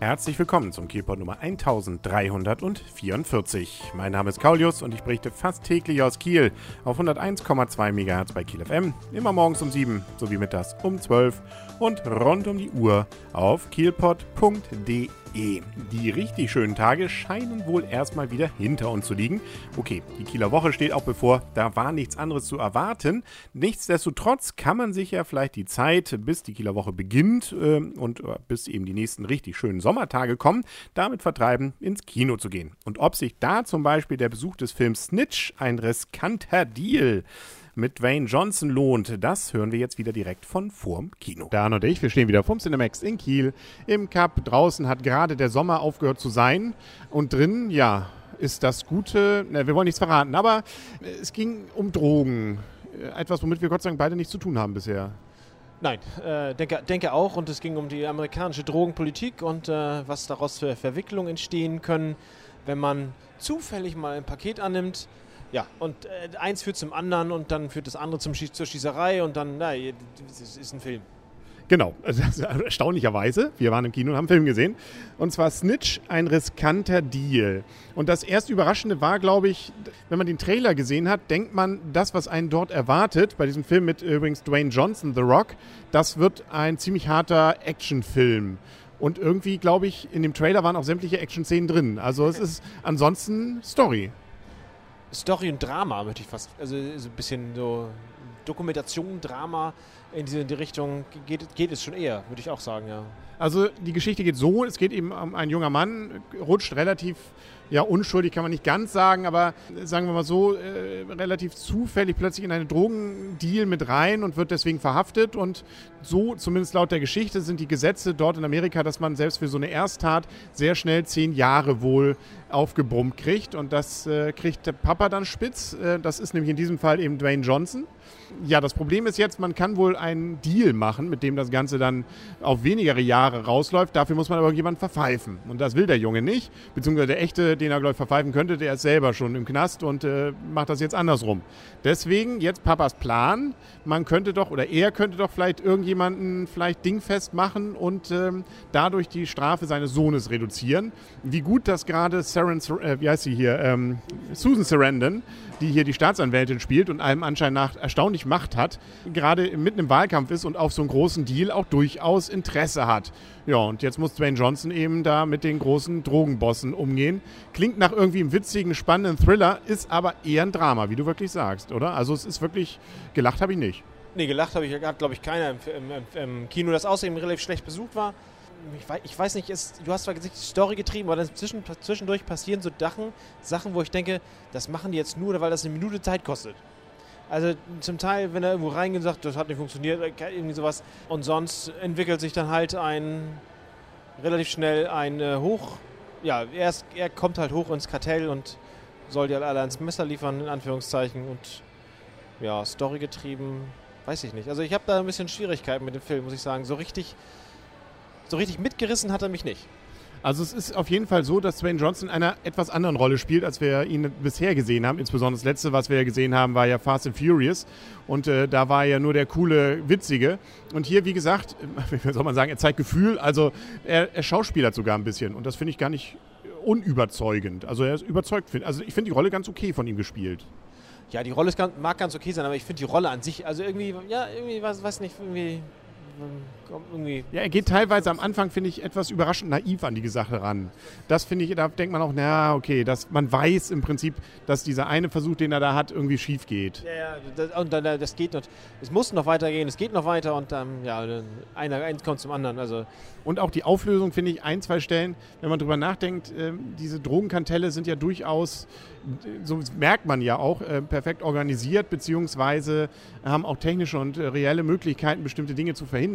Herzlich willkommen zum Kielpot Nummer 1344. Mein Name ist Kaulius und ich berichte fast täglich aus Kiel auf 101,2 MHz bei Kiel FM, immer morgens um 7 sowie mittags um 12 und rund um die Uhr auf kielpot.de. Die richtig schönen Tage scheinen wohl erstmal wieder hinter uns zu liegen. Okay, die Kieler Woche steht auch bevor, da war nichts anderes zu erwarten. Nichtsdestotrotz kann man sich ja vielleicht die Zeit, bis die Kieler Woche beginnt äh, und äh, bis eben die nächsten richtig schönen Sommertage kommen, damit vertreiben, ins Kino zu gehen. Und ob sich da zum Beispiel der Besuch des Films Snitch, ein riskanter Deal, mit Dwayne Johnson lohnt, das hören wir jetzt wieder direkt von vorm Kino. Dan und ich, wir stehen wieder vom Cinemax in Kiel im Cup. Draußen hat gerade der Sommer aufgehört zu sein und drin, ja, ist das Gute, na, wir wollen nichts verraten, aber es ging um Drogen. Etwas, womit wir Gott sei Dank beide nichts zu tun haben bisher. Nein, äh, denke, denke auch. Und es ging um die amerikanische Drogenpolitik und äh, was daraus für Verwicklungen entstehen können, wenn man zufällig mal ein Paket annimmt. Ja, und äh, eins führt zum anderen und dann führt das andere zum Schie zur Schießerei und dann, na, es ist ein Film. Genau, also erstaunlicherweise. Wir waren im Kino und haben einen Film gesehen. Und zwar Snitch, ein riskanter Deal. Und das erste Überraschende war, glaube ich, wenn man den Trailer gesehen hat, denkt man, das, was einen dort erwartet, bei diesem Film mit übrigens Dwayne Johnson, The Rock, das wird ein ziemlich harter Actionfilm. Und irgendwie, glaube ich, in dem Trailer waren auch sämtliche Action-Szenen drin. Also es ist ansonsten Story. Story und Drama, möchte ich fast. Also so ein bisschen so Dokumentation, Drama in diese Richtung geht, geht es schon eher, würde ich auch sagen, ja. Also die Geschichte geht so, es geht eben um ein junger Mann, rutscht relativ, ja unschuldig kann man nicht ganz sagen, aber sagen wir mal so, äh, relativ zufällig plötzlich in einen Drogendeal mit rein und wird deswegen verhaftet und so, zumindest laut der Geschichte, sind die Gesetze dort in Amerika, dass man selbst für so eine Ersttat sehr schnell zehn Jahre wohl aufgebrummt kriegt und das äh, kriegt der Papa dann spitz, äh, das ist nämlich in diesem Fall eben Dwayne Johnson. Ja, das Problem ist jetzt, man kann wohl einen Deal machen, mit dem das Ganze dann auf weniger Jahre rausläuft. Dafür muss man aber jemanden verpfeifen. Und das will der Junge nicht. Beziehungsweise der echte, den er, glaube ich, verpfeifen könnte, der ist selber schon im Knast und äh, macht das jetzt andersrum. Deswegen jetzt Papas Plan. Man könnte doch, oder er könnte doch vielleicht irgendjemanden vielleicht dingfest machen und ähm, dadurch die Strafe seines Sohnes reduzieren. Wie gut das gerade Saren, äh, wie heißt sie hier, ähm, Susan Sarandon, die hier die Staatsanwältin spielt und allem anscheinend nach erstaunlich Macht hat, gerade mitten im Wahlkampf ist und auf so einen großen Deal auch durchaus Interesse hat. Ja, und jetzt muss Dwayne Johnson eben da mit den großen Drogenbossen umgehen. Klingt nach irgendwie einem witzigen, spannenden Thriller, ist aber eher ein Drama, wie du wirklich sagst, oder? Also es ist wirklich, gelacht habe ich nicht. Nee, gelacht habe ich, glaube ich keiner im, im, im, Kino, das außerdem relativ schlecht besucht war. Ich weiß, ich weiß nicht, ist, du hast zwar die Story getrieben, aber dann zwischen, zwischendurch passieren so Sachen, Sachen, wo ich denke, das machen die jetzt nur, weil das eine Minute Zeit kostet. Also zum Teil, wenn er irgendwo reingeht und sagt, das hat nicht funktioniert, äh, irgendwie sowas. Und sonst entwickelt sich dann halt ein relativ schnell ein äh, Hoch. Ja, er, ist, er kommt halt hoch ins Kartell und soll die halt alle ans Messer liefern, in Anführungszeichen. Und ja, Story getrieben, weiß ich nicht. Also ich habe da ein bisschen Schwierigkeiten mit dem Film, muss ich sagen. So richtig, so richtig mitgerissen hat er mich nicht. Also es ist auf jeden Fall so, dass Dwayne Johnson in einer etwas anderen Rolle spielt, als wir ihn bisher gesehen haben. Insbesondere das letzte, was wir ja gesehen haben, war ja Fast and Furious. Und äh, da war er ja nur der coole, witzige. Und hier, wie gesagt, wie soll man sagen, er zeigt Gefühl. Also er, er schauspielert sogar ein bisschen. Und das finde ich gar nicht unüberzeugend. Also er ist überzeugt. Also ich finde die Rolle ganz okay von ihm gespielt. Ja, die Rolle ganz, mag ganz okay sein, aber ich finde die Rolle an sich, also irgendwie, ja, irgendwie, weiß, weiß nicht, irgendwie irgendwie. Ja, er geht teilweise am Anfang, finde ich, etwas überraschend naiv an die Sache ran. Das finde ich, da denkt man auch, na, okay, dass man weiß im Prinzip, dass dieser eine Versuch, den er da hat, irgendwie schief geht. Ja, ja, das, und dann, das geht noch, es muss noch weitergehen, es geht noch weiter und dann, ja, einer, eins kommt zum anderen. Also. Und auch die Auflösung, finde ich, ein, zwei Stellen, wenn man drüber nachdenkt, äh, diese Drogenkantelle sind ja durchaus, so merkt man ja auch, äh, perfekt organisiert, beziehungsweise haben auch technische und äh, reelle Möglichkeiten, bestimmte Dinge zu verhindern.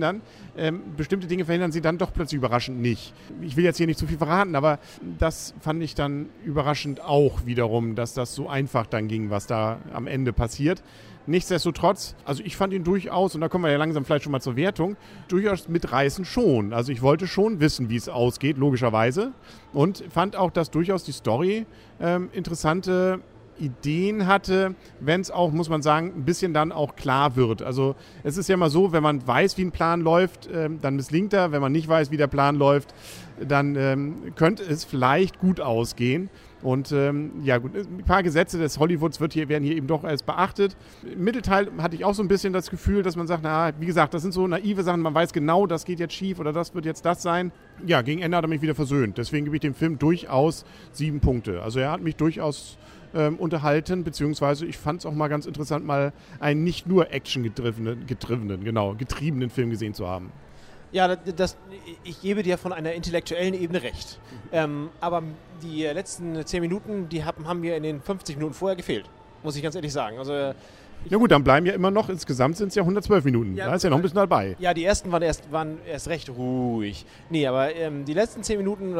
Ähm, bestimmte Dinge verhindern sie dann doch plötzlich überraschend nicht. Ich will jetzt hier nicht zu viel verraten, aber das fand ich dann überraschend auch wiederum, dass das so einfach dann ging, was da am Ende passiert. Nichtsdestotrotz, also ich fand ihn durchaus, und da kommen wir ja langsam vielleicht schon mal zur Wertung, durchaus mitreißen schon. Also ich wollte schon wissen, wie es ausgeht, logischerweise. Und fand auch, dass durchaus die Story ähm, interessante Ideen hatte, wenn es auch, muss man sagen, ein bisschen dann auch klar wird. Also es ist ja immer so, wenn man weiß, wie ein Plan läuft, ähm, dann misslingt er. Wenn man nicht weiß, wie der Plan läuft, dann ähm, könnte es vielleicht gut ausgehen. Und ähm, ja gut, ein paar Gesetze des Hollywoods wird hier, werden hier eben doch als beachtet. Im Mittelteil hatte ich auch so ein bisschen das Gefühl, dass man sagt, na, wie gesagt, das sind so naive Sachen, man weiß genau, das geht jetzt schief oder das wird jetzt das sein. Ja, gegen Ende hat er mich wieder versöhnt. Deswegen gebe ich dem Film durchaus sieben Punkte. Also er hat mich durchaus ähm, unterhalten, beziehungsweise ich fand es auch mal ganz interessant, mal einen nicht nur Action-getriebenen, getriebenen, genau, getriebenen Film gesehen zu haben. Ja, das, ich gebe dir von einer intellektuellen Ebene recht. Ähm, aber die letzten 10 Minuten, die haben, haben mir in den 50 Minuten vorher gefehlt, muss ich ganz ehrlich sagen. Also ja gut, dann bleiben ja immer noch, insgesamt sind es ja 112 Minuten. Ja, da ist ja noch ein bisschen dabei. Ja, die ersten waren erst, waren erst recht ruhig. Nee, aber ähm, die letzten 10 Minuten,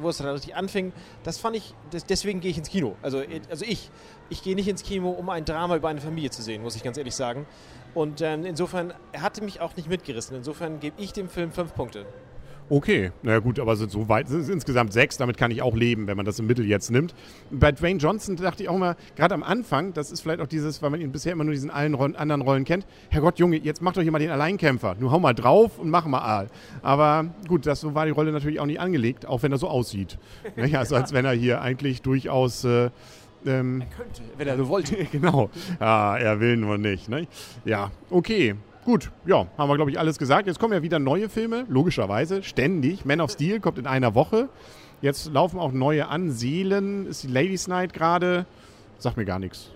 wo es dann richtig anfing, das fand ich, das, deswegen gehe ich ins Kino. Also, also ich, ich gehe nicht ins Kino, um ein Drama über eine Familie zu sehen, muss ich ganz ehrlich sagen. Und ähm, insofern, er hatte mich auch nicht mitgerissen. Insofern gebe ich dem Film fünf Punkte. Okay, naja gut, aber sind so weit, sind insgesamt sechs, damit kann ich auch leben, wenn man das im Mittel jetzt nimmt. Bei Dwayne Johnson dachte ich auch mal, gerade am Anfang, das ist vielleicht auch dieses, weil man ihn bisher immer nur diesen allen Rollen, anderen Rollen kennt, Herrgott, Junge, jetzt macht doch hier mal den Alleinkämpfer. Nur hau mal drauf und mach mal Aal. Aber gut, das, so war die Rolle natürlich auch nicht angelegt, auch wenn er so aussieht. ja, also als wenn er hier eigentlich durchaus... Äh, ähm, er könnte, wenn er so wollte. genau. Ja, er will nur nicht. Ne? Ja, okay. Gut, ja, haben wir, glaube ich, alles gesagt. Jetzt kommen ja wieder neue Filme, logischerweise, ständig. Man of Steel kommt in einer Woche. Jetzt laufen auch neue an. Seelen ist die Ladies Night gerade. Sagt mir gar nichts.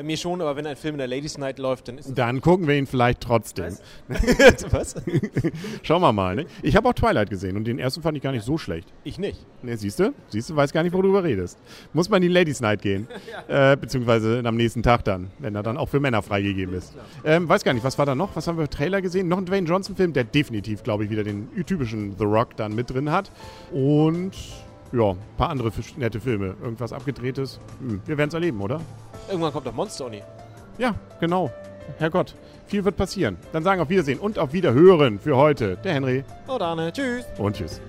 Äh, mir schon, aber wenn ein Film in der Ladies Night läuft, dann ist Dann gucken wir ihn vielleicht trotzdem. Was? Was? Schauen wir mal. Ne? Ich habe auch Twilight gesehen und den ersten fand ich gar nicht so schlecht. Ich nicht. Ne, siehst du? Siehst du, weiß gar nicht, worüber du redest. Muss man in die Ladies Night gehen. ja. äh, beziehungsweise am nächsten Tag dann, wenn er dann auch für Männer freigegeben ist. Ähm, weiß gar nicht, was war da noch? Was haben wir für Trailer gesehen? Noch ein Dwayne Johnson-Film, der definitiv, glaube ich, wieder den typischen The Rock dann mit drin hat. Und ja, ein paar andere nette Filme. Irgendwas abgedrehtes. Hm, wir werden es erleben, oder? Irgendwann kommt doch Monster Uni. Ja, genau. Herrgott, viel wird passieren. Dann sagen auf Wiedersehen und auf Wiederhören für heute der Henry. Und Arne. Tschüss. Und tschüss.